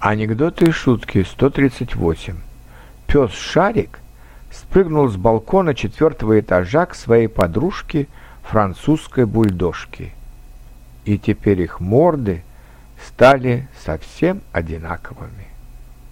Анекдоты и шутки 138. Пес Шарик спрыгнул с балкона четвертого этажа к своей подружке французской бульдожке. И теперь их морды стали совсем одинаковыми.